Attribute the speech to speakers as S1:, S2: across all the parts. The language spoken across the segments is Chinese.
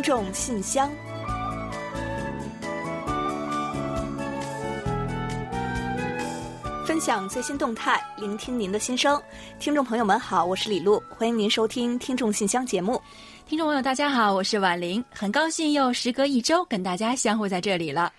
S1: 听众信箱，分享最新动态，聆听您的心声。听众朋友们好，我是李璐，欢迎您收听《听众信箱》节目。
S2: 听众朋友大家好，我是婉玲，很高兴又时隔一周跟大家相会在这里了。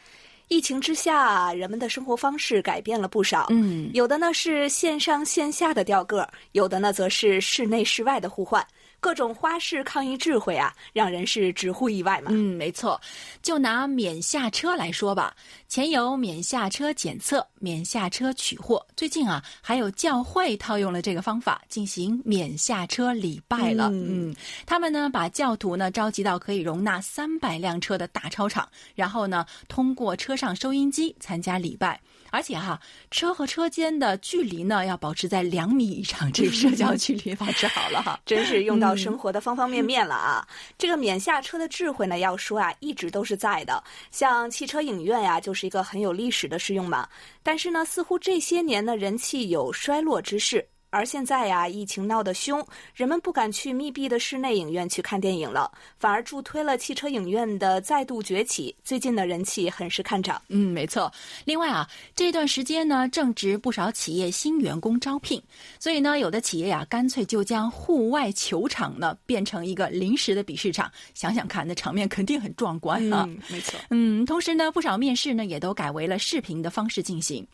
S1: 疫情之下，人们的生活方式改变了不少。
S2: 嗯，
S1: 有的呢是线上线下的调个，有的呢则是室内室外的互换。各种花式抗疫智慧啊，让人是直呼意外嘛。
S2: 嗯，没错。就拿免下车来说吧，前有免下车检测、免下车取货，最近啊，还有教会套用了这个方法进行免下车礼拜了。嗯，他们呢把教徒呢召集到可以容纳三百辆车的大操场，然后呢通过车上收音机参加礼拜。而且哈，车和车间的距离呢要保持在两米以上，这个社交距离保持好了哈，
S1: 真是用到生活的方方面面了啊！这个免下车的智慧呢，要说啊，一直都是在的。像汽车影院呀，就是一个很有历史的试用嘛。但是呢，似乎这些年呢，人气有衰落之势。而现在呀，疫情闹得凶，人们不敢去密闭的室内影院去看电影了，反而助推了汽车影院的再度崛起。最近的人气很是看涨。
S2: 嗯，没错。另外啊，这段时间呢，正值不少企业新员工招聘，所以呢，有的企业呀，干脆就将户外球场呢变成一个临时的比试场。想想看，那场面肯定很壮观啊。
S1: 嗯，没错。
S2: 嗯，同时呢，不少面试呢也都改为了视频的方式进行。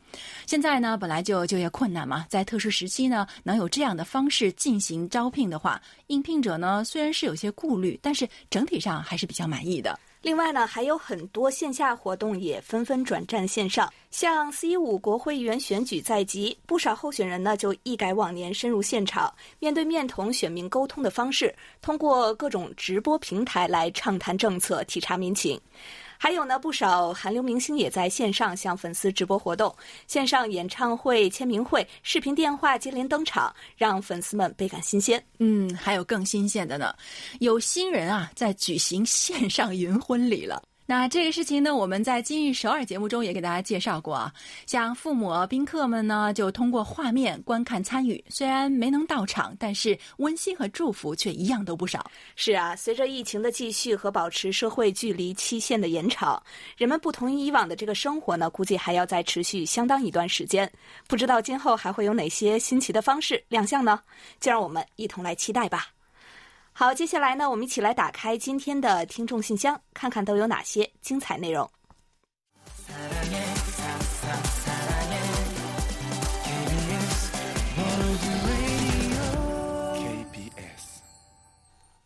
S2: 现在呢，本来就就业困难嘛，在特殊时期呢。能有这样的方式进行招聘的话，应聘者呢虽然是有些顾虑，但是整体上还是比较满意的。
S1: 另外呢，还有很多线下活动也纷纷转战线上，像四一五国会议员选举在即，不少候选人呢就一改往年深入现场、面对面同选民沟通的方式，通过各种直播平台来畅谈政策、体察民情。还有呢，不少韩流明星也在线上向粉丝直播活动，线上演唱会、签名会、视频电话接连登场，让粉丝们倍感新鲜。
S2: 嗯，还有更新鲜的呢，有新人啊在举行线上云婚礼了。那这个事情呢，我们在今日首尔节目中也给大家介绍过啊。像父母、宾客们呢，就通过画面观看参与，虽然没能到场，但是温馨和祝福却一样都不少。
S1: 是啊，随着疫情的继续和保持社会距离期限的延长，人们不同于以往的这个生活呢，估计还要再持续相当一段时间。不知道今后还会有哪些新奇的方式亮相呢？就让我们一同来期待吧。好，接下来呢，我们一起来打开今天的听众信箱，看看都有哪些精彩内容。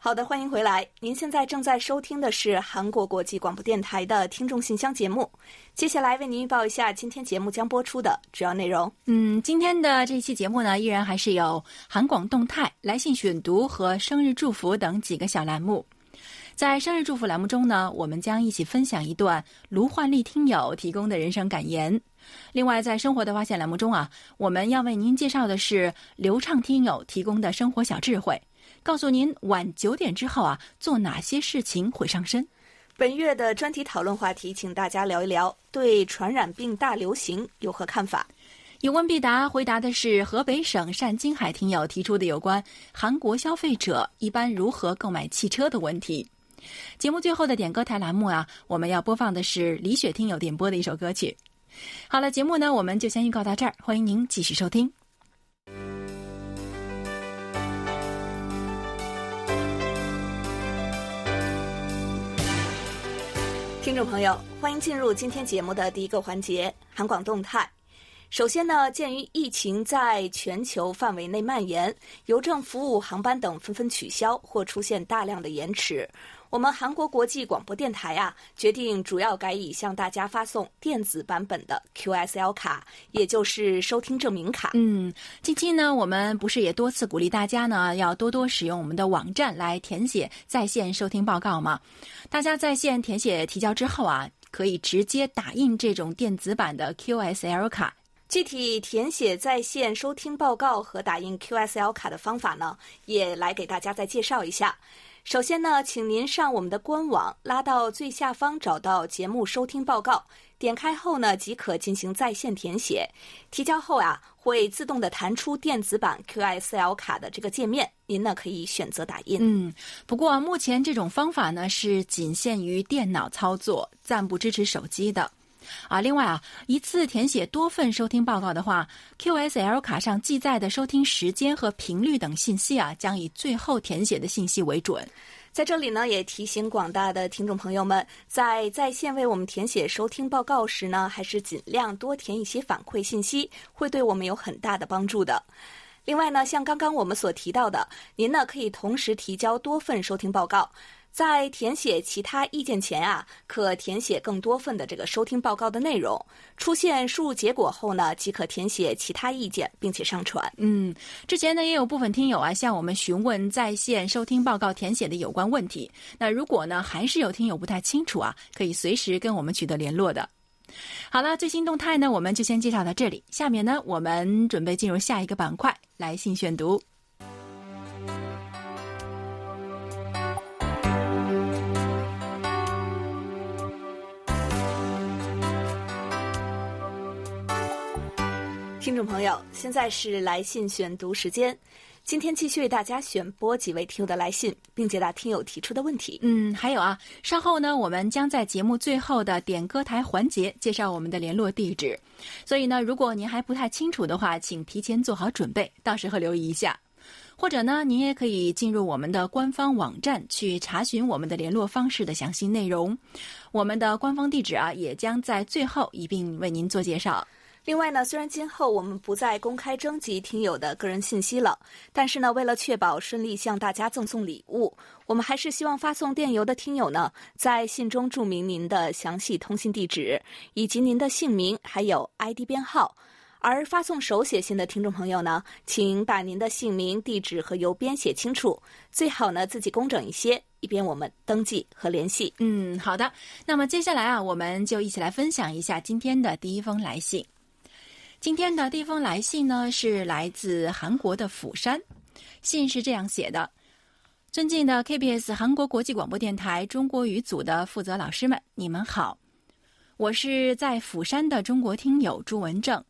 S1: 好的，欢迎回来。您现在正在收听的是韩国国际广播电台的听众信箱节目。接下来为您预报一下今天节目将播出的主要内容。
S2: 嗯，今天的这期节目呢，依然还是有韩广动态、来信选读和生日祝福等几个小栏目。在生日祝福栏目中呢，我们将一起分享一段卢焕丽听友提供的人生感言。另外，在生活的发现栏目中啊，我们要为您介绍的是流畅听友提供的生活小智慧。告诉您晚九点之后啊，做哪些事情会上身？
S1: 本月的专题讨论话题，请大家聊一聊对传染病大流行有何看法？
S2: 有问必答，回答的是河北省单金海听友提出的有关韩国消费者一般如何购买汽车的问题。节目最后的点歌台栏目啊，我们要播放的是李雪听友点播的一首歌曲。好了，节目呢，我们就先预告到这儿，欢迎您继续收听。
S1: 听众朋友，欢迎进入今天节目的第一个环节——韩广动态。首先呢，鉴于疫情在全球范围内蔓延，邮政服务、航班等纷纷取消或出现大量的延迟，我们韩国国际广播电台啊，决定主要改以向大家发送电子版本的 QSL 卡，也就是收听证明卡。
S2: 嗯，近期呢，我们不是也多次鼓励大家呢，要多多使用我们的网站来填写在线收听报告吗？大家在线填写提交之后啊，可以直接打印这种电子版的 QSL 卡。
S1: 具体填写在线收听报告和打印 QSL 卡的方法呢，也来给大家再介绍一下。首先呢，请您上我们的官网，拉到最下方找到节目收听报告，点开后呢，即可进行在线填写。提交后啊，会自动的弹出电子版 QSL 卡的这个界面，您呢可以选择打印。
S2: 嗯，不过目前这种方法呢是仅限于电脑操作，暂不支持手机的。啊，另外啊，一次填写多份收听报告的话，QSL 卡上记载的收听时间和频率等信息啊，将以最后填写的信息为准。
S1: 在这里呢，也提醒广大的听众朋友们，在在线为我们填写收听报告时呢，还是尽量多填一些反馈信息，会对我们有很大的帮助的。另外呢，像刚刚我们所提到的，您呢可以同时提交多份收听报告。在填写其他意见前啊，可填写更多份的这个收听报告的内容。出现输入结果后呢，即可填写其他意见，并且上传。
S2: 嗯，之前呢也有部分听友啊向我们询问在线收听报告填写的有关问题。那如果呢还是有听友不太清楚啊，可以随时跟我们取得联络的。好了，最新动态呢我们就先介绍到这里。下面呢我们准备进入下一个板块——来信选读。
S1: 听众朋友，现在是来信选读时间。今天继续为大家选播几位听友的来信，并解答听友提出的问题。
S2: 嗯，还有啊，稍后呢，我们将在节目最后的点歌台环节介绍我们的联络地址。所以呢，如果您还不太清楚的话，请提前做好准备，到时候留意一下。或者呢，您也可以进入我们的官方网站去查询我们的联络方式的详细内容。我们的官方地址啊，也将在最后一并为您做介绍。
S1: 另外呢，虽然今后我们不再公开征集听友的个人信息了，但是呢，为了确保顺利向大家赠送礼物，我们还是希望发送电邮的听友呢，在信中注明您的详细通信地址以及您的姓名还有 ID 编号。而发送手写信的听众朋友呢，请把您的姓名、地址和邮编写清楚，最好呢自己工整一些，以便我们登记和联系。
S2: 嗯，好的。那么接下来啊，我们就一起来分享一下今天的第一封来信。今天的第一封来信呢，是来自韩国的釜山。信是这样写的：“尊敬的 KBS 韩国国际广播电台中国语组的负责老师们，你们好！我是在釜山的中国听友朱文正，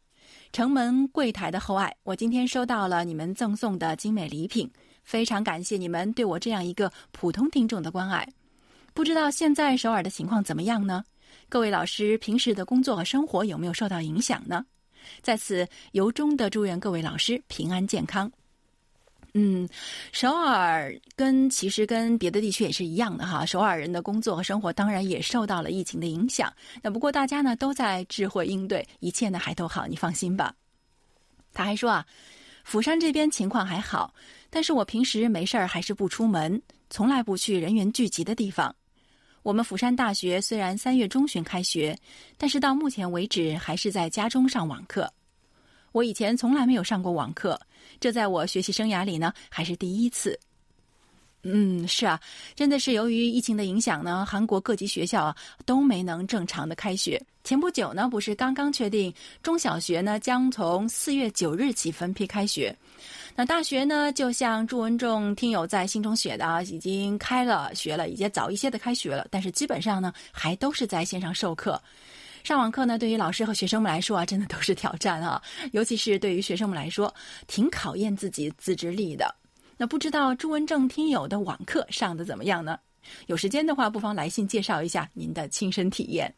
S2: 城门柜台的厚爱。我今天收到了你们赠送的精美礼品，非常感谢你们对我这样一个普通听众的关爱。不知道现在首尔的情况怎么样呢？各位老师平时的工作和生活有没有受到影响呢？”在此由衷的祝愿各位老师平安健康。嗯，首尔跟其实跟别的地区也是一样的哈，首尔人的工作和生活当然也受到了疫情的影响。那不过大家呢都在智慧应对，一切呢还都好，你放心吧。他还说啊，釜山这边情况还好，但是我平时没事儿还是不出门，从来不去人员聚集的地方。我们釜山大学虽然三月中旬开学，但是到目前为止还是在家中上网课。我以前从来没有上过网课，这在我学习生涯里呢还是第一次。嗯，是啊，真的是由于疫情的影响呢，韩国各级学校啊都没能正常的开学。前不久呢，不是刚刚确定中小学呢将从四月九日起分批开学。那大学呢，就像朱文仲听友在信中写的啊，已经开了学了，已经早一些的开学了，但是基本上呢，还都是在线上授课。上网课呢，对于老师和学生们来说啊，真的都是挑战啊，尤其是对于学生们来说，挺考验自己自制力的。那不知道朱文正听友的网课上的怎么样呢？有时间的话，不妨来信介绍一下您的亲身体验。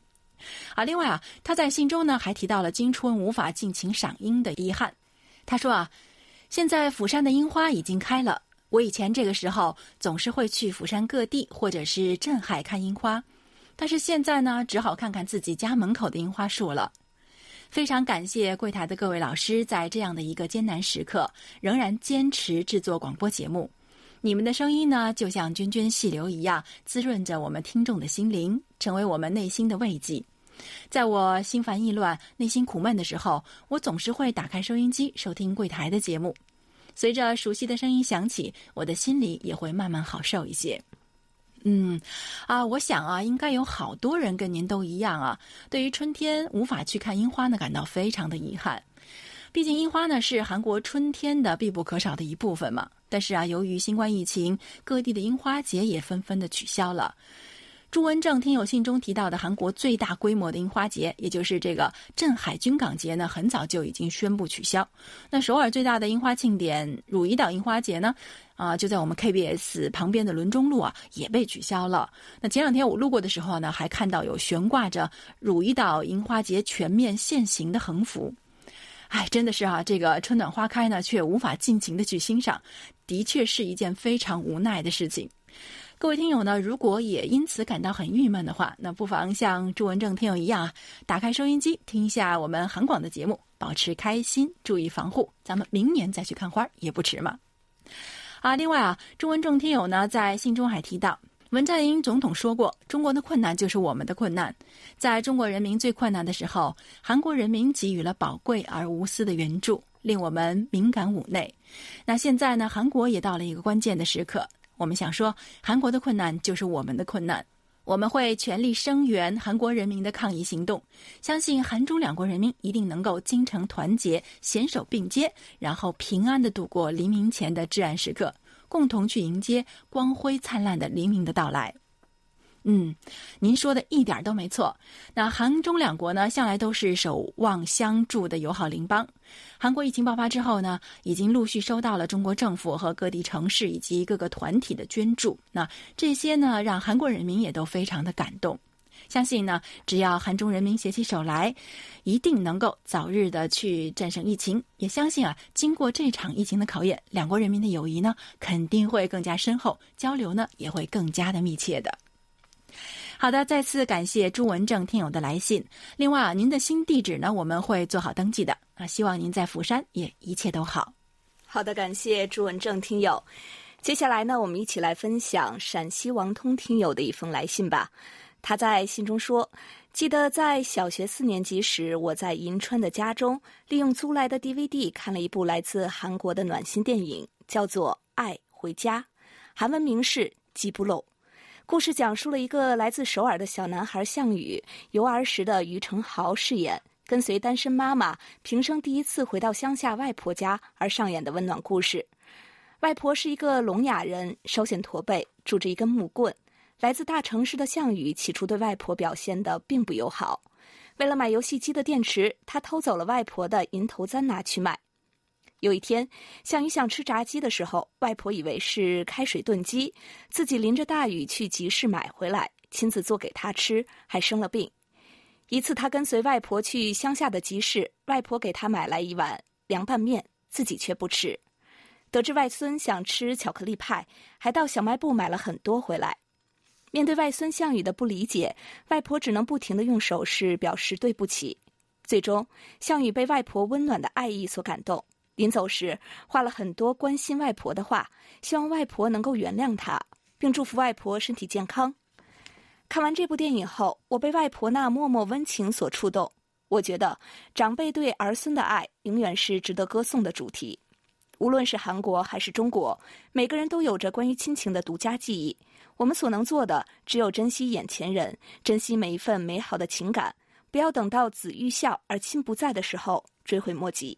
S2: 啊，另外啊，他在信中呢还提到了今春无法尽情赏樱的遗憾。他说啊。现在釜山的樱花已经开了。我以前这个时候总是会去釜山各地或者是镇海看樱花，但是现在呢，只好看看自己家门口的樱花树了。非常感谢柜台的各位老师，在这样的一个艰难时刻，仍然坚持制作广播节目。你们的声音呢，就像涓涓细流一样，滋润着我们听众的心灵，成为我们内心的慰藉。在我心烦意乱、内心苦闷的时候，我总是会打开收音机收听柜台的节目。随着熟悉的声音响起，我的心里也会慢慢好受一些。嗯，啊，我想啊，应该有好多人跟您都一样啊，对于春天无法去看樱花呢，感到非常的遗憾。毕竟樱花呢是韩国春天的必不可少的一部分嘛。但是啊，由于新冠疫情，各地的樱花节也纷纷的取消了。朱文正听友信中提到的韩国最大规模的樱花节，也就是这个镇海军港节呢，很早就已经宣布取消。那首尔最大的樱花庆典汝矣岛樱花节呢，啊，就在我们 KBS 旁边的伦中路啊，也被取消了。那前两天我路过的时候呢，还看到有悬挂着汝矣岛樱花节全面限行的横幅。哎，真的是啊，这个春暖花开呢，却无法尽情的去欣赏，的确是一件非常无奈的事情。各位听友呢，如果也因此感到很郁闷的话，那不妨像朱文正听友一样啊，打开收音机听一下我们韩广的节目，保持开心，注意防护，咱们明年再去看花也不迟嘛。啊，另外啊，朱文正听友呢在信中还提到，文在寅总统说过，中国的困难就是我们的困难，在中国人民最困难的时候，韩国人民给予了宝贵而无私的援助，令我们敏感五内。那现在呢，韩国也到了一个关键的时刻。我们想说，韩国的困难就是我们的困难，我们会全力声援韩国人民的抗议行动，相信韩中两国人民一定能够精诚团结、携手并肩，然后平安的度过黎明前的至暗时刻，共同去迎接光辉灿烂的黎明的到来。嗯，您说的一点都没错。那韩中两国呢，向来都是守望相助的友好邻邦。韩国疫情爆发之后呢，已经陆续收到了中国政府和各地城市以及各个团体的捐助。那这些呢，让韩国人民也都非常的感动。相信呢，只要韩中人民携起手来，一定能够早日的去战胜疫情。也相信啊，经过这场疫情的考验，两国人民的友谊呢，肯定会更加深厚，交流呢，也会更加的密切的。好的，再次感谢朱文正听友的来信。另外啊，您的新地址呢，我们会做好登记的啊。希望您在釜山也一切都好。
S1: 好的，感谢朱文正听友。接下来呢，我们一起来分享陕西王通听友的一封来信吧。他在信中说：“记得在小学四年级时，我在银川的家中，利用租来的 DVD 看了一部来自韩国的暖心电影，叫做《爱回家》，韩文名是《基不漏》。”故事讲述了一个来自首尔的小男孩项羽，由儿时的于承豪饰演，跟随单身妈妈平生第一次回到乡下外婆家而上演的温暖故事。外婆是一个聋哑人，稍显驼背，拄着一根木棍。来自大城市的项羽起初对外婆表现的并不友好，为了买游戏机的电池，他偷走了外婆的银头簪拿去卖。有一天，项羽想吃炸鸡的时候，外婆以为是开水炖鸡，自己淋着大雨去集市买回来，亲自做给他吃，还生了病。一次，他跟随外婆去乡下的集市，外婆给他买来一碗凉拌面，自己却不吃。得知外孙想吃巧克力派，还到小卖部买了很多回来。面对外孙项羽的不理解，外婆只能不停的用手势表示对不起。最终，项羽被外婆温暖的爱意所感动。临走时，画了很多关心外婆的话，希望外婆能够原谅他，并祝福外婆身体健康。看完这部电影后，我被外婆那默默温情所触动。我觉得，长辈对儿孙的爱永远是值得歌颂的主题。无论是韩国还是中国，每个人都有着关于亲情的独家记忆。我们所能做的，只有珍惜眼前人，珍惜每一份美好的情感，不要等到子欲孝而亲不在的时候追悔莫及。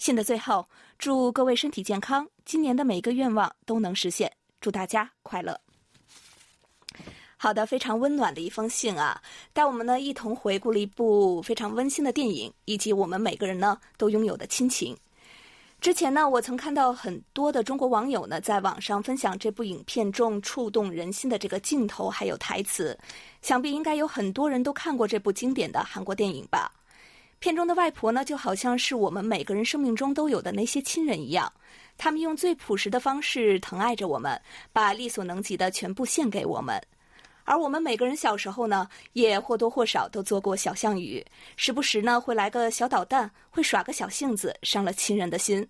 S1: 信的最后，祝各位身体健康，今年的每一个愿望都能实现。祝大家快乐。好的，非常温暖的一封信啊，带我们呢一同回顾了一部非常温馨的电影，以及我们每个人呢都拥有的亲情。之前呢，我曾看到很多的中国网友呢在网上分享这部影片中触动人心的这个镜头还有台词，想必应该有很多人都看过这部经典的韩国电影吧。片中的外婆呢，就好像是我们每个人生命中都有的那些亲人一样，他们用最朴实的方式疼爱着我们，把力所能及的全部献给我们。而我们每个人小时候呢，也或多或少都做过小项羽，时不时呢会来个小捣蛋，会耍个小性子，伤了亲人的心。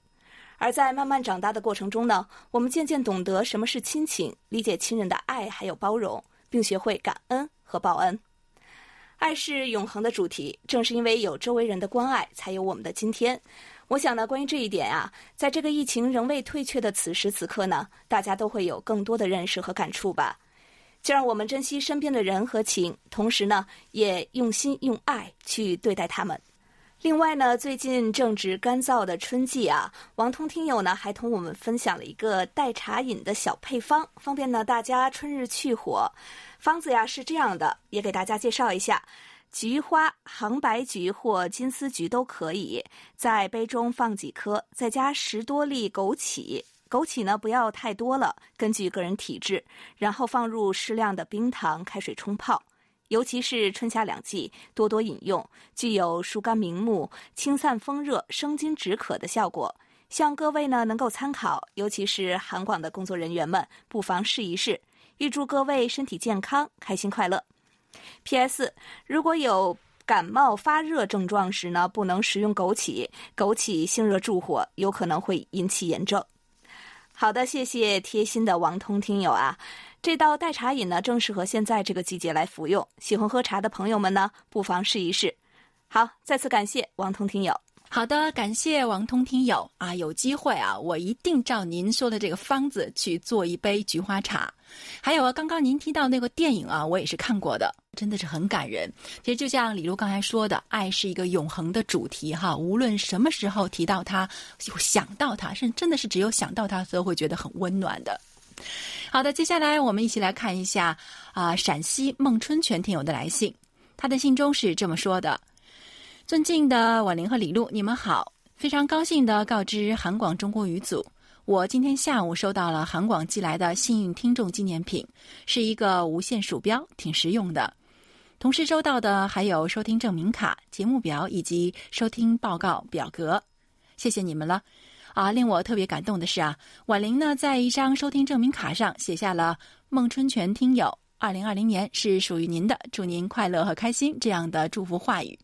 S1: 而在慢慢长大的过程中呢，我们渐渐懂得什么是亲情，理解亲人的爱还有包容，并学会感恩和报恩。爱是永恒的主题，正是因为有周围人的关爱，才有我们的今天。我想呢，关于这一点啊，在这个疫情仍未退却的此时此刻呢，大家都会有更多的认识和感触吧。就让我们珍惜身边的人和情，同时呢，也用心用爱去对待他们。另外呢，最近正值干燥的春季啊，王通听友呢还同我们分享了一个代茶饮的小配方，方便呢大家春日去火。方子呀是这样的，也给大家介绍一下：菊花、杭白菊或金丝菊都可以，在杯中放几颗，再加十多粒枸杞，枸杞呢不要太多了，根据个人体质，然后放入适量的冰糖开水冲泡。尤其是春夏两季，多多饮用，具有疏肝明目、清散风热、生津止渴的效果。希望各位呢能够参考，尤其是韩广的工作人员们，不妨试一试。预祝各位身体健康、开心快乐。P.S. 如果有感冒发热症状时呢，不能食用枸杞，枸杞性热助火，有可能会引起炎症。好的，谢谢贴心的王通听友啊。这道代茶饮呢，正适合现在这个季节来服用。喜欢喝茶的朋友们呢，不妨试一试。好，再次感谢王通听友。
S2: 好的，感谢王通听友啊，有机会啊，我一定照您说的这个方子去做一杯菊花茶。还有啊，刚刚您提到那个电影啊，我也是看过的，真的是很感人。其实就像李璐刚才说的，爱是一个永恒的主题哈，无论什么时候提到它，想到它，是真的是只有想到它，都会觉得很温暖的。好的，接下来我们一起来看一下啊，陕西孟春全听友的来信。他的信中是这么说的：“尊敬的婉玲和李璐，你们好，非常高兴的告知韩广中国语组，我今天下午收到了韩广寄来的幸运听众纪念品，是一个无线鼠标，挺实用的。同时收到的还有收听证明卡、节目表以及收听报告表格，谢谢你们了。”啊，令我特别感动的是啊，婉玲呢在一张收听证明卡上写下了“孟春泉听友，二零二零年是属于您的，祝您快乐和开心”这样的祝福话语。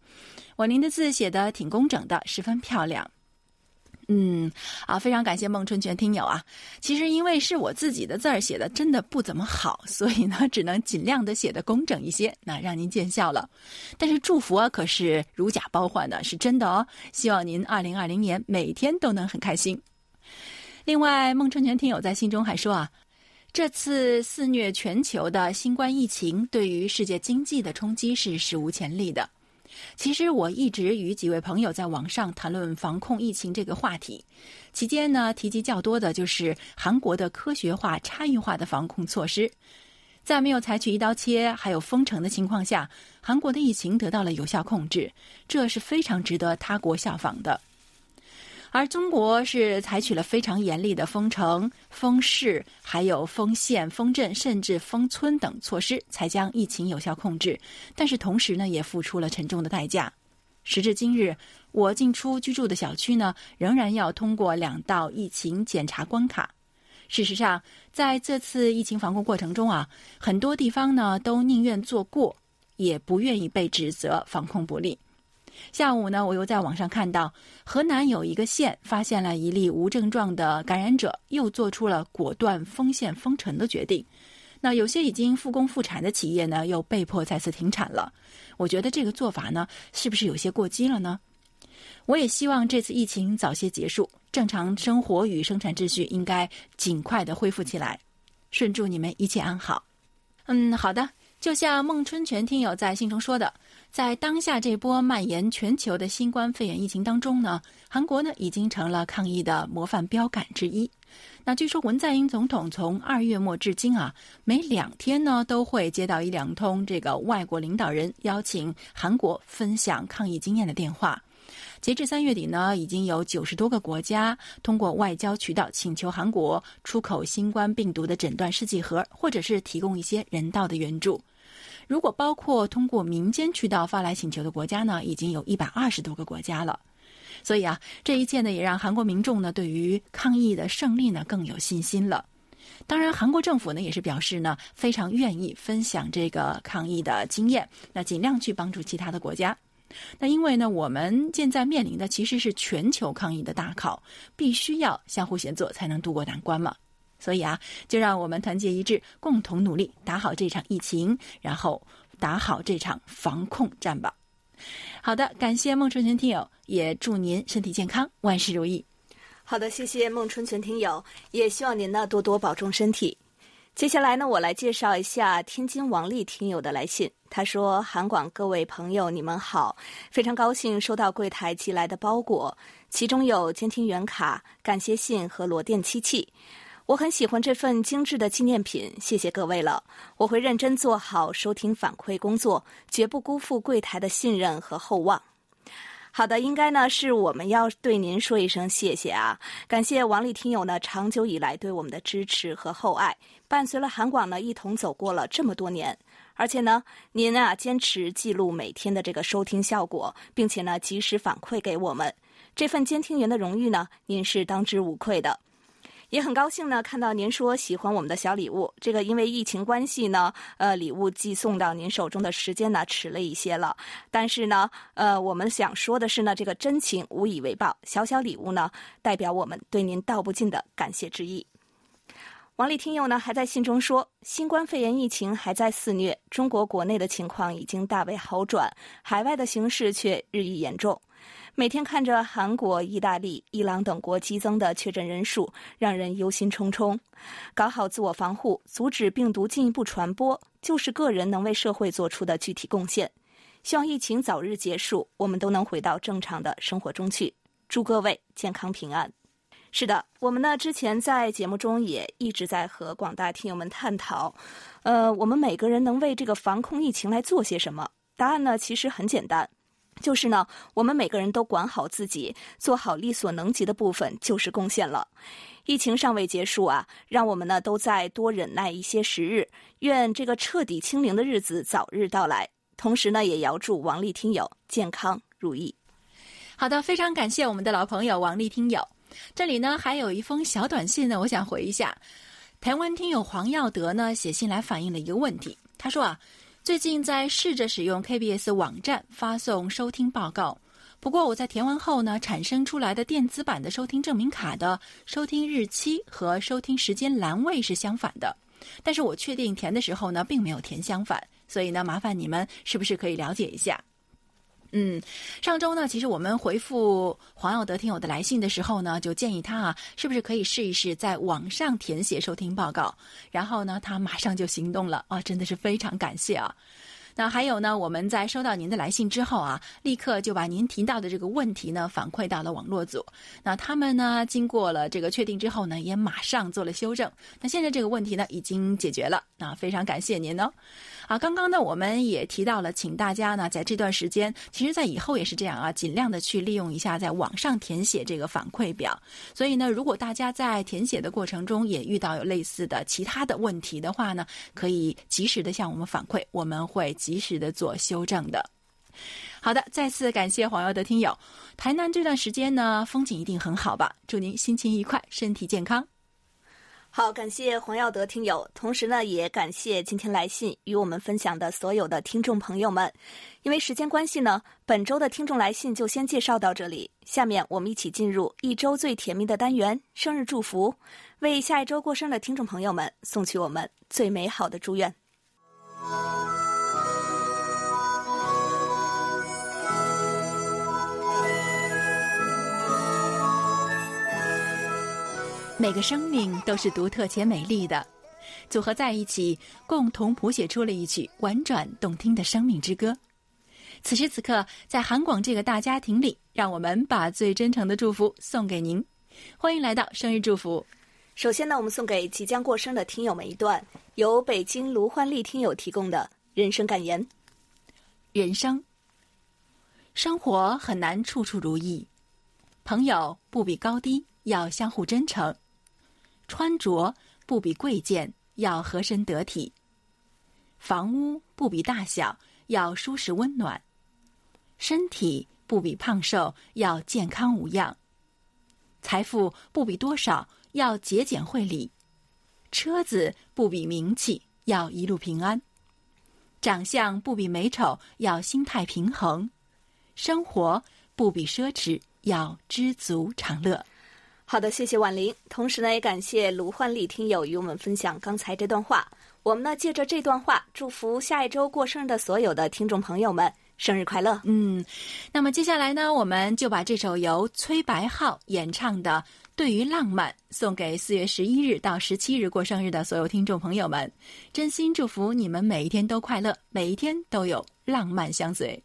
S2: 婉玲的字写的挺工整的，十分漂亮。嗯，啊，非常感谢孟春全听友啊。其实因为是我自己的字儿写的，真的不怎么好，所以呢，只能尽量的写的工整一些，那让您见笑了。但是祝福啊，可是如假包换的，是真的哦。希望您二零二零年每天都能很开心。另外，孟春全听友在信中还说啊，这次肆虐全球的新冠疫情对于世界经济的冲击是史无前例的。其实我一直与几位朋友在网上谈论防控疫情这个话题，期间呢提及较多的就是韩国的科学化、差异化的防控措施，在没有采取一刀切还有封城的情况下，韩国的疫情得到了有效控制，这是非常值得他国效仿的。而中国是采取了非常严厉的封城、封市、还有封县、封镇，甚至封村等措施，才将疫情有效控制。但是同时呢，也付出了沉重的代价。时至今日，我进出居住的小区呢，仍然要通过两道疫情检查关卡。事实上，在这次疫情防控过程中啊，很多地方呢都宁愿做过，也不愿意被指责防控不力。下午呢，我又在网上看到河南有一个县发现了一例无症状的感染者，又做出了果断封县封城的决定。那有些已经复工复产的企业呢，又被迫再次停产了。我觉得这个做法呢，是不是有些过激了呢？我也希望这次疫情早些结束，正常生活与生产秩序应该尽快的恢复起来。顺祝你们一切安好。嗯，好的。就像孟春全听友在信中说的。在当下这波蔓延全球的新冠肺炎疫情当中呢，韩国呢已经成了抗疫的模范标杆之一。那据说文在寅总统从二月末至今啊，每两天呢都会接到一两通这个外国领导人邀请韩国分享抗疫经验的电话。截至三月底呢，已经有九十多个国家通过外交渠道请求韩国出口新冠病毒的诊断试剂盒，或者是提供一些人道的援助。如果包括通过民间渠道发来请求的国家呢，已经有一百二十多个国家了。所以啊，这一切呢，也让韩国民众呢对于抗疫的胜利呢更有信心了。当然，韩国政府呢也是表示呢非常愿意分享这个抗疫的经验，那尽量去帮助其他的国家。那因为呢，我们现在面临的其实是全球抗疫的大考，必须要相互协作才能渡过难关嘛。所以啊，就让我们团结一致，共同努力，打好这场疫情，然后打好这场防控战吧。好的，感谢孟春全听友，也祝您身体健康，万事如意。
S1: 好的，谢谢孟春全听友，也希望您呢多多保重身体。接下来呢，我来介绍一下天津王丽听友的来信。他说：“韩广各位朋友，你们好，非常高兴收到柜台寄来的包裹，其中有监听员卡、感谢信和罗电漆器。我很喜欢这份精致的纪念品，谢谢各位了。我会认真做好收听反馈工作，绝不辜负柜台的信任和厚望。”好的，应该呢是我们要对您说一声谢谢啊！感谢王丽听友呢长久以来对我们的支持和厚爱，伴随了韩广呢一同走过了这么多年，而且呢您啊坚持记录每天的这个收听效果，并且呢及时反馈给我们，这份监听员的荣誉呢您是当之无愧的。也很高兴呢，看到您说喜欢我们的小礼物。这个因为疫情关系呢，呃，礼物寄送到您手中的时间呢迟了一些了。但是呢，呃，我们想说的是呢，这个真情无以为报，小小礼物呢，代表我们对您道不尽的感谢之意。王丽听友呢还在信中说，新冠肺炎疫情还在肆虐，中国国内的情况已经大为好转，海外的形势却日益严重。每天看着韩国、意大利、伊朗等国激增的确诊人数，让人忧心忡忡。搞好自我防护，阻止病毒进一步传播，就是个人能为社会做出的具体贡献。希望疫情早日结束，我们都能回到正常的生活中去。祝各位健康平安。是的，我们呢之前在节目中也一直在和广大听友们探讨，呃，我们每个人能为这个防控疫情来做些什么？答案呢其实很简单。就是呢，我们每个人都管好自己，做好力所能及的部分，就是贡献了。疫情尚未结束啊，让我们呢都再多忍耐一些时日，愿这个彻底清零的日子早日到来。同时呢，也遥祝王丽听友健康如意。
S2: 好的，非常感谢我们的老朋友王丽听友。这里呢还有一封小短信呢，我想回一下。台湾听友黄耀德呢写信来反映了一个问题，他说啊。最近在试着使用 KBS 网站发送收听报告，不过我在填完后呢，产生出来的电子版的收听证明卡的收听日期和收听时间栏位是相反的，但是我确定填的时候呢，并没有填相反，所以呢，麻烦你们是不是可以了解一下？嗯，上周呢，其实我们回复黄耀德听友的来信的时候呢，就建议他啊，是不是可以试一试在网上填写收听报告？然后呢，他马上就行动了啊，真的是非常感谢啊。那还有呢，我们在收到您的来信之后啊，立刻就把您提到的这个问题呢反馈到了网络组。那他们呢，经过了这个确定之后呢，也马上做了修正。那现在这个问题呢，已经解决了。那非常感谢您哦。啊，刚刚呢，我们也提到了，请大家呢，在这段时间，其实在以后也是这样啊，尽量的去利用一下在网上填写这个反馈表。所以呢，如果大家在填写的过程中也遇到有类似的其他的问题的话呢，可以及时的向我们反馈，我们会及时的做修正的。好的，再次感谢黄耀的听友。台南这段时间呢，风景一定很好吧？祝您心情愉快，身体健康。
S1: 好，感谢黄耀德听友，同时呢，也感谢今天来信与我们分享的所有的听众朋友们。因为时间关系呢，本周的听众来信就先介绍到这里。下面我们一起进入一周最甜蜜的单元——生日祝福，为下一周过生日的听众朋友们送去我们最美好的祝愿。
S2: 每个生命都是独特且美丽的，组合在一起，共同谱写出了一曲婉转动听的生命之歌。此时此刻，在韩广这个大家庭里，让我们把最真诚的祝福送给您。欢迎来到生日祝福。
S1: 首先呢，我们送给即将过生的听友们一段由北京卢焕丽听友提供的人生感言：
S2: 人生，生活很难处处如意，朋友不比高低，要相互真诚。穿着不比贵贱，要合身得体；房屋不比大小，要舒适温暖；身体不比胖瘦，要健康无恙；财富不比多少，要节俭会理；车子不比名气，要一路平安；长相不比美丑，要心态平衡；生活不比奢侈，要知足常乐。
S1: 好的，谢谢婉玲。同时呢，也感谢卢焕丽听友与我们分享刚才这段话。我们呢，借着这段话，祝福下一周过生日的所有的听众朋友们生日快乐！
S2: 嗯，那么接下来呢，我们就把这首由崔白浩演唱的《对于浪漫》送给四月十一日到十七日过生日的所有听众朋友们，真心祝福你们每一天都快乐，每一天都有浪漫相随。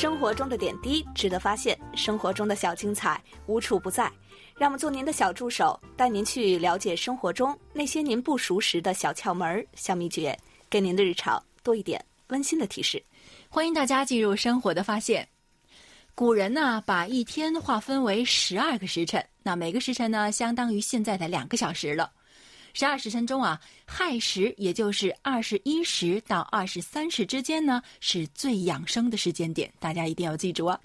S1: 生活中的点滴值得发现，生活中的小精彩无处不在。让我们做您的小助手，带您去了解生活中那些您不熟识的小窍门、小秘诀，给您的日常多一点温馨的提示。
S2: 欢迎大家进入生活的发现。古人呢，把一天划分为十二个时辰，那每个时辰呢，相当于现在的两个小时了。十二时辰中啊，亥时也就是二十一时到二十三时之间呢，是最养生的时间点，大家一定要记住啊。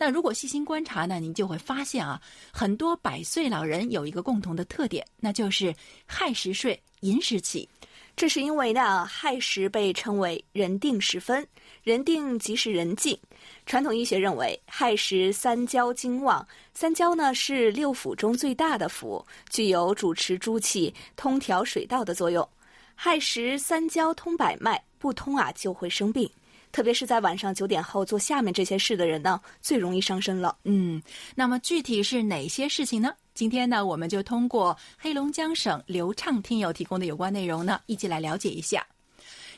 S2: 那如果细心观察呢，您就会发现啊，很多百岁老人有一个共同的特点，那就是亥时睡，寅时起。
S1: 这是因为呢，亥时被称为人定时分，人定即是人静。传统医学认为，亥时三焦经旺，三焦呢是六腑中最大的腑，具有主持诸气、通调水道的作用。亥时三焦通百脉，不通啊就会生病。特别是在晚上九点后做下面这些事的人呢，最容易伤身了。
S2: 嗯，那么具体是哪些事情呢？今天呢，我们就通过黑龙江省流畅听友提供的有关内容呢，一起来了解一下。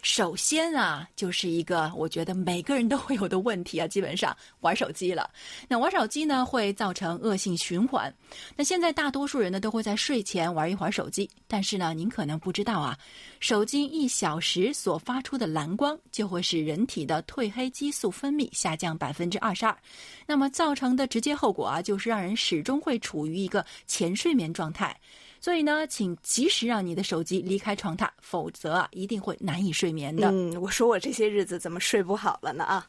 S2: 首先啊，就是一个我觉得每个人都会有的问题啊，基本上玩手机了。那玩手机呢，会造成恶性循环。那现在大多数人呢，都会在睡前玩一会儿手机。但是呢，您可能不知道啊，手机一小时所发出的蓝光，就会使人体的褪黑激素分泌下降百分之二十二。那么造成的直接后果啊，就是让人始终会处于一个浅睡眠状态。所以呢，请及时让你的手机离开床榻，否则啊，一定会难以睡眠的。
S1: 嗯，我说我这些日子怎么睡不好了呢？啊，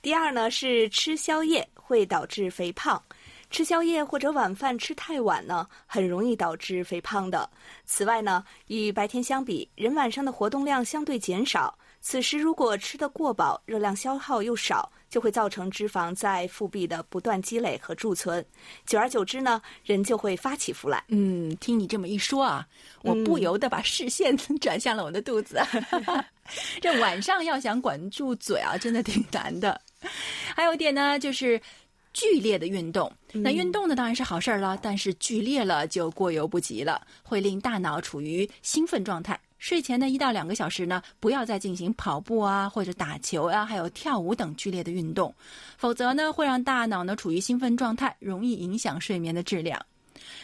S1: 第二呢是吃宵夜会导致肥胖，吃宵夜或者晚饭吃太晚呢，很容易导致肥胖的。此外呢，与白天相比，人晚上的活动量相对减少，此时如果吃得过饱，热量消耗又少。就会造成脂肪在腹壁的不断积累和贮存，久而久之呢，人就会发起福来。
S2: 嗯，听你这么一说啊，我不由得把视线 转向了我的肚子。这晚上要想管住嘴啊，真的挺难的。还有一点呢，就是剧烈的运动。那运动呢，当然是好事儿了，但是剧烈了就过犹不及了，会令大脑处于兴奋状态。睡前的一到两个小时呢，不要再进行跑步啊，或者打球啊，还有跳舞等剧烈的运动，否则呢，会让大脑呢处于兴奋状态，容易影响睡眠的质量。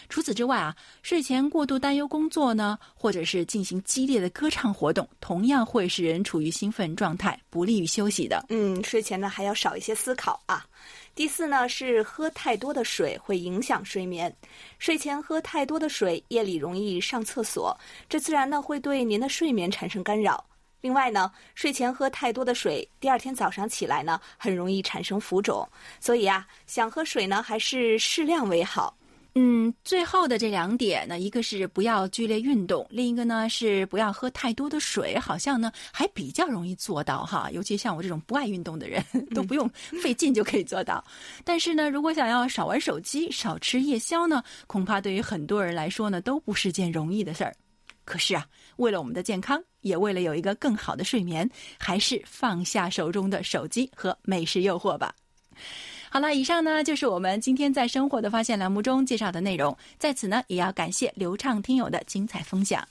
S2: 除此之外啊，睡前过度担忧工作呢，或者是进行激烈的歌唱活动，同样会使人处于兴奋状态，不利于休息的。
S1: 嗯，睡前呢还要少一些思考啊。第四呢是喝太多的水会影响睡眠，睡前喝太多的水，夜里容易上厕所，这自然呢会对您的睡眠产生干扰。另外呢，睡前喝太多的水，第二天早上起来呢很容易产生浮肿，所以啊，想喝水呢还是适量为好。
S2: 嗯，最后的这两点呢，一个是不要剧烈运动，另一个呢是不要喝太多的水，好像呢还比较容易做到哈。尤其像我这种不爱运动的人，都不用费劲就可以做到。但是呢，如果想要少玩手机、少吃夜宵呢，恐怕对于很多人来说呢，都不是件容易的事儿。可是啊，为了我们的健康，也为了有一个更好的睡眠，还是放下手中的手机和美食诱惑吧。好了，以上呢就是我们今天在生活的发现栏目中介绍的内容。在此呢，也要感谢流畅听友的精彩分享。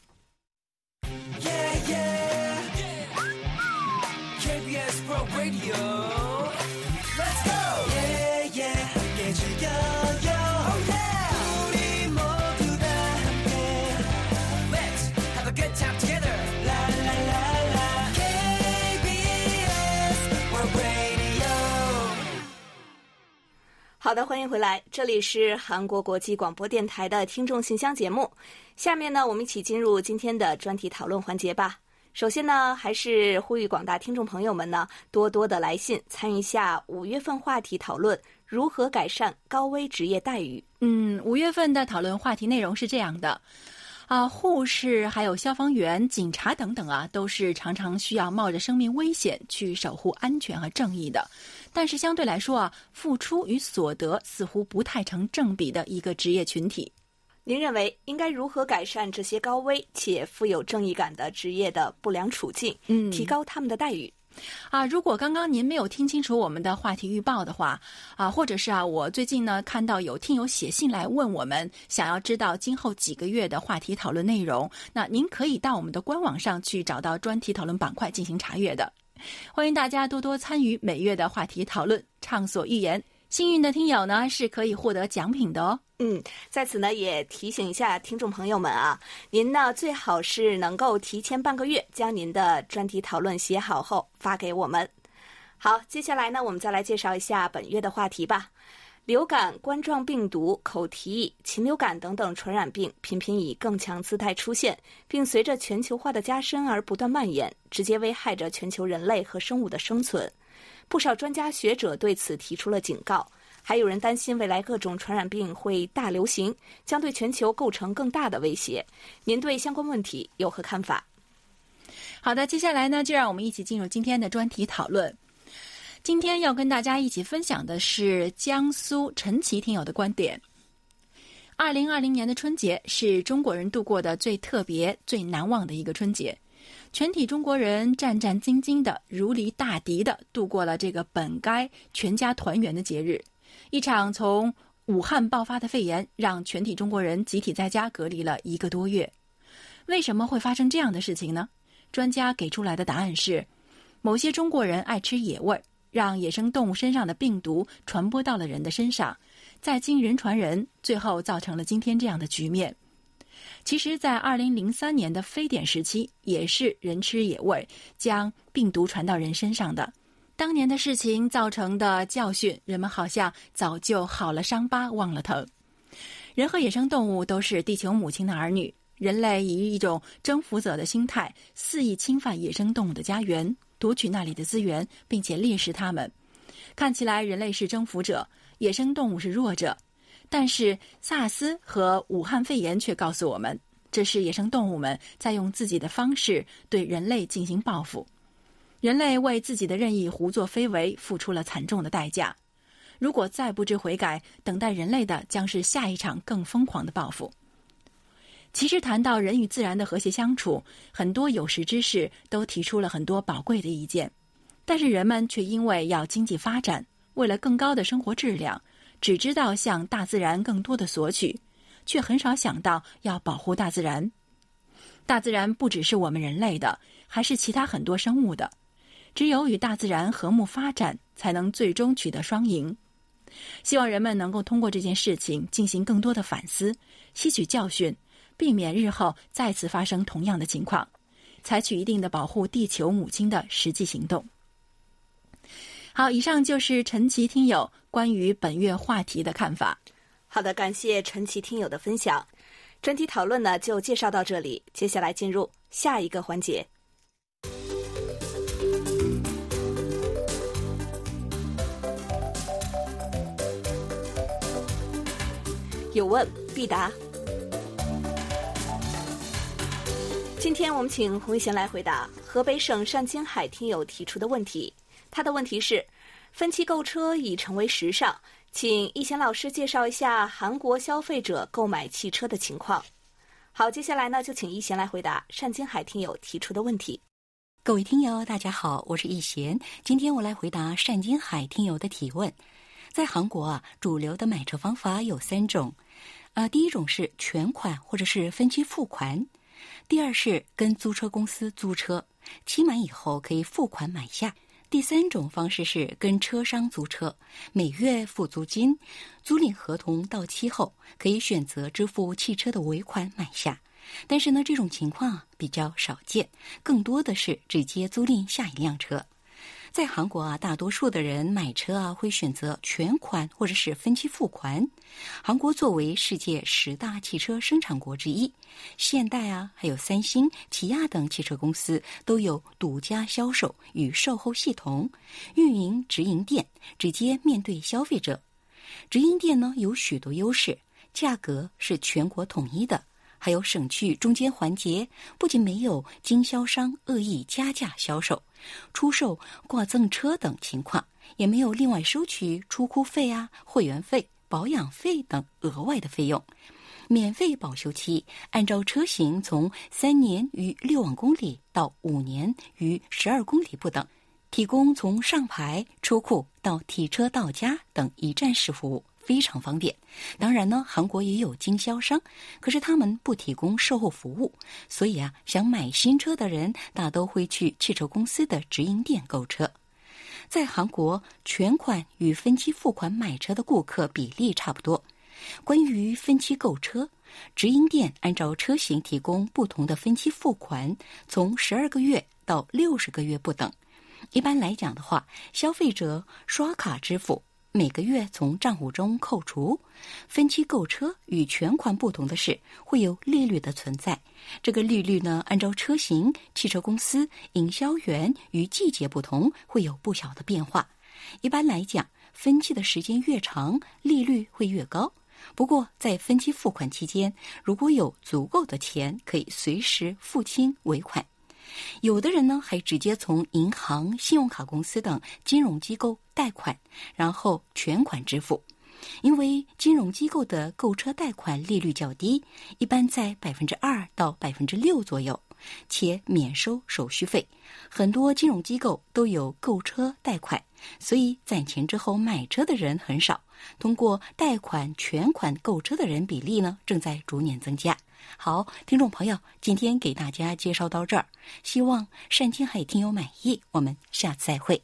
S1: 好的，欢迎回来，这里是韩国国际广播电台的听众信箱节目。下面呢，我们一起进入今天的专题讨论环节吧。首先呢，还是呼吁广大听众朋友们呢，多多的来信参与一下五月份话题讨论：如何改善高危职业待遇？
S2: 嗯，五月份的讨论话题内容是这样的。啊，护士、还有消防员、警察等等啊，都是常常需要冒着生命危险去守护安全和正义的。但是相对来说啊，付出与所得似乎不太成正比的一个职业群体。
S1: 您认为应该如何改善这些高危且富有正义感的职业的不良处境？
S2: 嗯
S1: 提高他们的待遇。
S2: 啊，如果刚刚您没有听清楚我们的话题预报的话，啊，或者是啊，我最近呢看到有听友写信来问我们，想要知道今后几个月的话题讨论内容，那您可以到我们的官网上去找到专题讨论板块进行查阅的。欢迎大家多多参与每月的话题讨论，畅所欲言。幸运的听友呢是可以获得奖品的哦。
S1: 嗯，在此呢也提醒一下听众朋友们啊，您呢最好是能够提前半个月将您的专题讨论写好后发给我们。好，接下来呢我们再来介绍一下本月的话题吧。流感、冠状病毒、口蹄疫、禽流感等等传染病频频以更强姿态出现，并随着全球化的加深而不断蔓延，直接危害着全球人类和生物的生存。不少专家学者对此提出了警告。还有人担心未来各种传染病会大流行，将对全球构成更大的威胁。您对相关问题有何看法？
S2: 好的，接下来呢，就让我们一起进入今天的专题讨论。今天要跟大家一起分享的是江苏陈琦听友的观点。二零二零年的春节是中国人度过的最特别、最难忘的一个春节，全体中国人战战兢兢的、如临大敌的度过了这个本该全家团圆的节日。一场从武汉爆发的肺炎，让全体中国人集体在家隔离了一个多月。为什么会发生这样的事情呢？专家给出来的答案是：某些中国人爱吃野味，让野生动物身上的病毒传播到了人的身上，再经人传人，最后造成了今天这样的局面。其实，在二零零三年的非典时期，也是人吃野味将病毒传到人身上的。当年的事情造成的教训，人们好像早就好了伤疤忘了疼。人和野生动物都是地球母亲的儿女，人类以一种征服者的心态，肆意侵犯野生动物的家园，夺取那里的资源，并且猎食它们。看起来人类是征服者，野生动物是弱者，但是萨斯和武汉肺炎却告诉我们，这是野生动物们在用自己的方式对人类进行报复。人类为自己的任意胡作非为付出了惨重的代价。如果再不知悔改，等待人类的将是下一场更疯狂的报复。其实，谈到人与自然的和谐相处，很多有识之士都提出了很多宝贵的意见，但是人们却因为要经济发展，为了更高的生活质量，只知道向大自然更多的索取，却很少想到要保护大自然。大自然不只是我们人类的，还是其他很多生物的。只有与大自然和睦发展，才能最终取得双赢。希望人们能够通过这件事情进行更多的反思，吸取教训，避免日后再次发生同样的情况，采取一定的保护地球母亲的实际行动。好，以上就是陈琦听友关于本月话题的看法。
S1: 好的，感谢陈琦听友的分享。专题讨论呢就介绍到这里，接下来进入下一个环节。有问必答。今天我们请洪一贤来回答河北省单金海听友提出的问题。他的问题是：分期购车已成为时尚，请一贤老师介绍一下韩国消费者购买汽车的情况。好，接下来呢就请一贤来回答单金海听友提出的问题。
S3: 各位听友，大家好，我是易贤。今天我来回答单金海听友的提问。在韩国啊，主流的买车方法有三种，呃，第一种是全款或者是分期付款，第二是跟租车公司租车，期满以后可以付款买下。第三种方式是跟车商租车，每月付租金，租赁合同到期后可以选择支付汽车的尾款买下。但是呢，这种情况比较少见，更多的是直接租赁下一辆车。在韩国啊，大多数的人买车啊会选择全款或者是分期付款。韩国作为世界十大汽车生产国之一，现代啊，还有三星、起亚等汽车公司都有独家销售与售后系统，运营直营店，直接面对消费者。直营店呢有许多优势，价格是全国统一的。还有省去中间环节，不仅没有经销商恶意加价销售、出售挂赠车等情况，也没有另外收取出库费啊、会员费、保养费等额外的费用。免费保修期按照车型从三年逾六万公里到五年逾十二公里不等，提供从上牌出库到提车到家等一站式服务，非常方便。当然呢，韩国也有经销商，可是他们不提供售后服务，所以啊，想买新车的人大都会去汽车公司的直营店购车。在韩国，全款与分期付款买车的顾客比例差不多。关于分期购车，直营店按照车型提供不同的分期付款，从十二个月到六十个月不等。一般来讲的话，消费者刷卡支付。每个月从账户中扣除，分期购车与全款不同的是，会有利率的存在。这个利率呢，按照车型、汽车公司、营销员与季节不同，会有不小的变化。一般来讲，分期的时间越长，利率会越高。不过，在分期付款期间，如果有足够的钱，可以随时付清尾款。有的人呢，还直接从银行、信用卡公司等金融机构贷款，然后全款支付。因为金融机构的购车贷款利率较低，一般在百分之二到百分之六左右，且免收手续费。很多金融机构都有购车贷款，所以攒钱之后买车的人很少。通过贷款全款购车的人比例呢，正在逐年增加。好，听众朋友，今天给大家介绍到这儿，希望单金海听友满意。我们下次再会。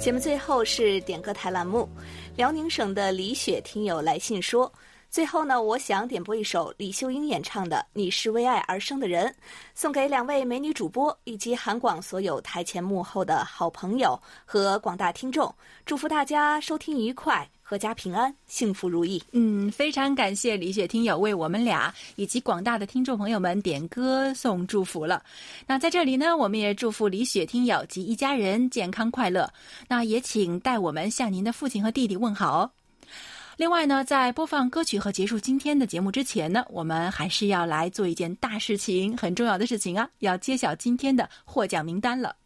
S1: 节目最后是点歌台栏目，辽宁省的李雪听友来信说。最后呢，我想点播一首李秀英演唱的《你是为爱而生的人》，送给两位美女主播以及韩广所有台前幕后的好朋友和广大听众，祝福大家收听愉快、阖家平安、幸福如意。
S2: 嗯，非常感谢李雪听友为我们俩以及广大的听众朋友们点歌送祝福了。那在这里呢，我们也祝福李雪听友及一家人健康快乐。那也请代我们向您的父亲和弟弟问好。另外呢，在播放歌曲和结束今天的节目之前呢，我们还是要来做一件大事情，很重要的事情啊，要揭晓今天的获奖名单了。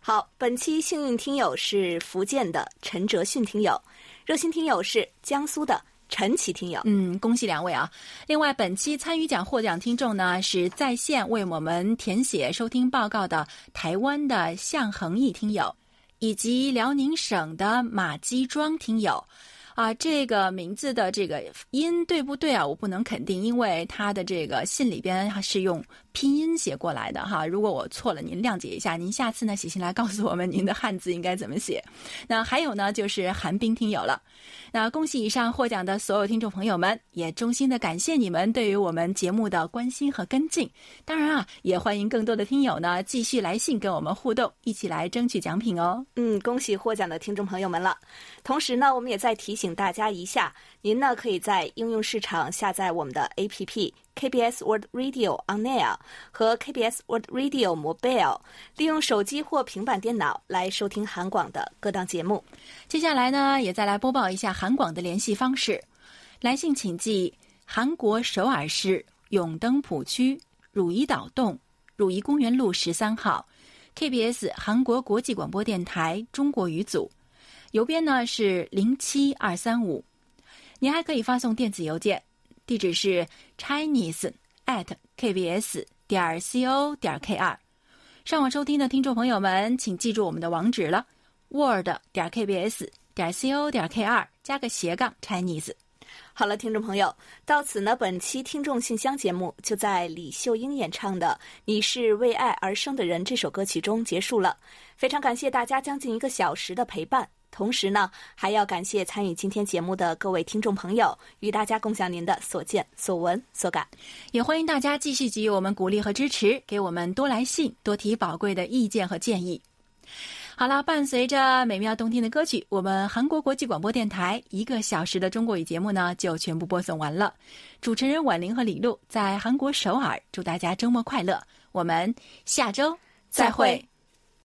S1: 好，本期幸运听友是福建的陈哲迅听友，热心听友是江苏的。陈奇听友，
S2: 嗯，恭喜两位啊！另外，本期参与奖获奖听众呢，是在线为我们填写收听报告的台湾的向恒毅听友，以及辽宁省的马基庄听友。啊，这个名字的这个音对不对啊？我不能肯定，因为他的这个信里边是用。拼音写过来的哈，如果我错了，您谅解一下。您下次呢写信来告诉我们您的汉字应该怎么写。那还有呢，就是寒冰听友了。那恭喜以上获奖的所有听众朋友们，也衷心的感谢你们对于我们节目的关心和跟进。当然啊，也欢迎更多的听友呢继续来信跟我们互动，一起来争取奖品哦。
S1: 嗯，恭喜获奖的听众朋友们了。同时呢，我们也再提醒大家一下，您呢可以在应用市场下载我们的 APP。KBS World Radio On Air 和 KBS World Radio Mobile，利用手机或平板电脑来收听韩广的各档节目。
S2: 接下来呢，也再来播报一下韩广的联系方式：来信请寄韩国首尔市永登浦区汝矣岛洞汝矣公园路十三号，KBS 韩国国际广播电台中国语组，邮编呢是零七二三五。您还可以发送电子邮件。地址是 chinese at kbs 点 co 点 kr。上网收听的听众朋友们，请记住我们的网址了：word 点 kbs 点 co 点 kr 加个斜杠 chinese。
S1: 好了，听众朋友，到此呢，本期听众信箱节目就在李秀英演唱的《你是为爱而生的人》这首歌曲中结束了。非常感谢大家将近一个小时的陪伴。同时呢，还要感谢参与今天节目的各位听众朋友，与大家共享您的所见所闻所感。
S2: 也欢迎大家继续给予我们鼓励和支持，给我们多来信，多提宝贵的意见和建议。好了，伴随着美妙动听的歌曲，我们韩国国际广播电台一个小时的中国语节目呢，就全部播送完了。主持人婉玲和李璐在韩国首尔，祝大家周末快乐。我们下周再会。